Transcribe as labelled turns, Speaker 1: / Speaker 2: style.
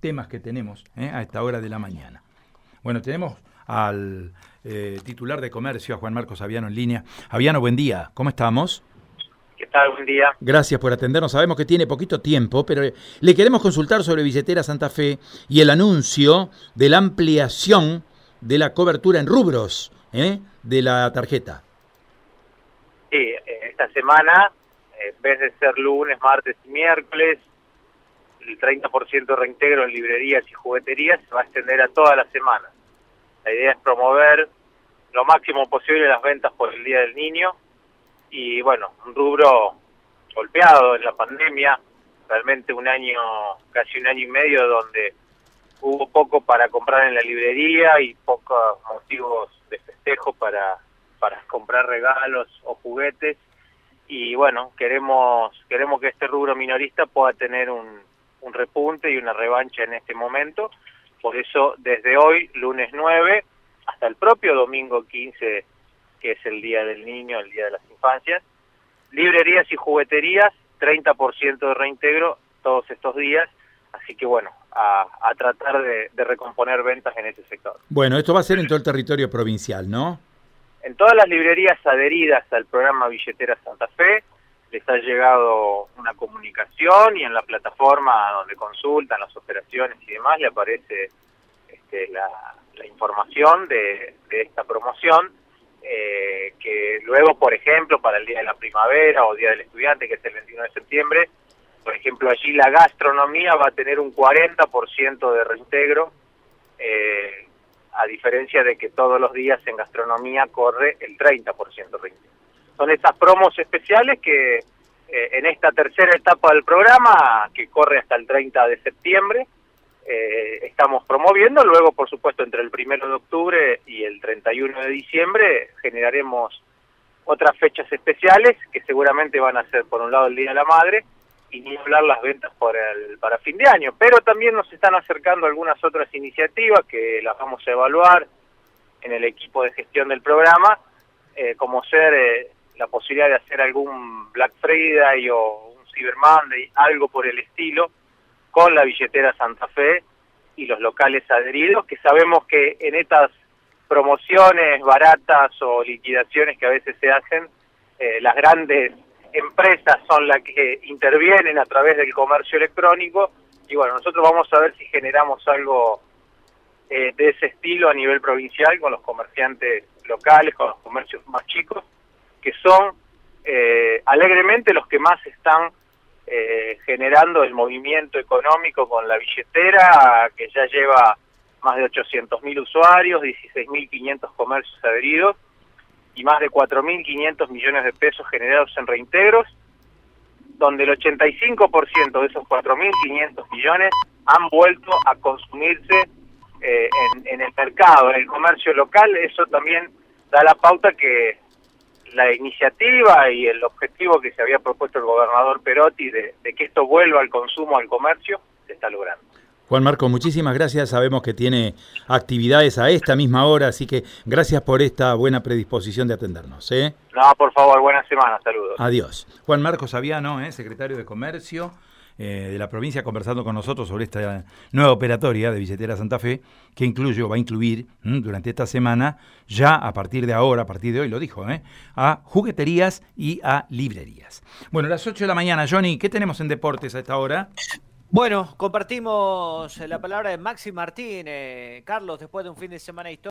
Speaker 1: temas que tenemos ¿eh? a esta hora de la mañana. Bueno, tenemos al eh, titular de comercio, a Juan Marcos Aviano en línea. Aviano, buen día, ¿cómo estamos?
Speaker 2: ¿Qué tal? Buen día.
Speaker 1: Gracias por atendernos. Sabemos que tiene poquito tiempo, pero le queremos consultar sobre Billetera Santa Fe y el anuncio de la ampliación de la cobertura en rubros ¿eh? de la tarjeta.
Speaker 2: Sí, eh, esta semana, en vez de ser lunes, martes y miércoles, el 30% de reintegro en librerías y jugueterías se va a extender a toda la semana. La idea es promover lo máximo posible las ventas por el Día del Niño y bueno, un rubro golpeado en la pandemia, realmente un año, casi un año y medio donde hubo poco para comprar en la librería y pocos motivos de festejo para, para comprar regalos o juguetes y bueno, queremos queremos que este rubro minorista pueda tener un, un repunte y una revancha en este momento, por eso desde hoy, lunes 9, hasta el propio domingo 15 que es el Día del Niño, el Día de las Infancias. Librerías y jugueterías, 30% de reintegro todos estos días. Así que bueno, a, tratar de, recomponer ventas en ese sector.
Speaker 1: Bueno, esto va a ser en todo el territorio provincial, ¿no?
Speaker 2: En todas las librerías adheridas al programa Billetera Santa Fe les ha llegado una comunicación y en la plataforma donde consultan las operaciones y demás le aparece este, la, información de esta promoción eh, que luego, por ejemplo, para el Día de la Primavera o Día del Estudiante, que es el 21 de septiembre, por ejemplo, allí la gastronomía va a tener un 40% de reintegro, eh, a diferencia de que todos los días en gastronomía corre el 30% de reintegro. Son esas promos especiales que eh, en esta tercera etapa del programa, que corre hasta el 30 de septiembre, eh, estamos promoviendo. Luego, por supuesto, entre el primero de octubre y el 31 de diciembre generaremos otras fechas especiales que seguramente van a ser, por un lado, el Día de la Madre y ni hablar las ventas por el, para fin de año. Pero también nos están acercando algunas otras iniciativas que las vamos a evaluar en el equipo de gestión del programa, eh, como ser la posibilidad de hacer algún Black Friday o un Cyber Monday, algo por el estilo, con la billetera Santa Fe y los locales adheridos, que sabemos que en estas promociones baratas o liquidaciones que a veces se hacen, eh, las grandes empresas son las que intervienen a través del comercio electrónico y bueno, nosotros vamos a ver si generamos algo eh, de ese estilo a nivel provincial con los comerciantes locales, con los comercios más chicos, que son eh, alegremente los que más están eh, generando el movimiento económico con la billetera, que ya lleva más de 800.000 usuarios, 16.500 comercios adheridos y más de 4.500 millones de pesos generados en reintegros, donde el 85% de esos 4.500 millones han vuelto a consumirse eh, en, en el mercado, en el comercio local. Eso también da la pauta que la iniciativa y el objetivo que se había propuesto el gobernador Perotti de, que esto vuelva al consumo, al comercio, se está logrando.
Speaker 1: Juan Marco, muchísimas gracias. Sabemos que tiene actividades a esta misma hora, así que gracias por esta buena predisposición de atendernos. ¿eh?
Speaker 2: No, por favor, buena semana, saludos.
Speaker 1: Adiós. Juan Marco Saviano, ¿eh? secretario de Comercio. Eh, de la provincia conversando con nosotros sobre esta nueva operatoria de Billetera Santa Fe, que incluye o va a incluir durante esta semana, ya a partir de ahora, a partir de hoy lo dijo, ¿eh? a jugueterías y a librerías. Bueno, a las 8 de la mañana, Johnny, ¿qué tenemos en deportes a esta hora?
Speaker 3: Bueno, compartimos la palabra de Maxi Martín. Carlos, después de un fin de semana histórico.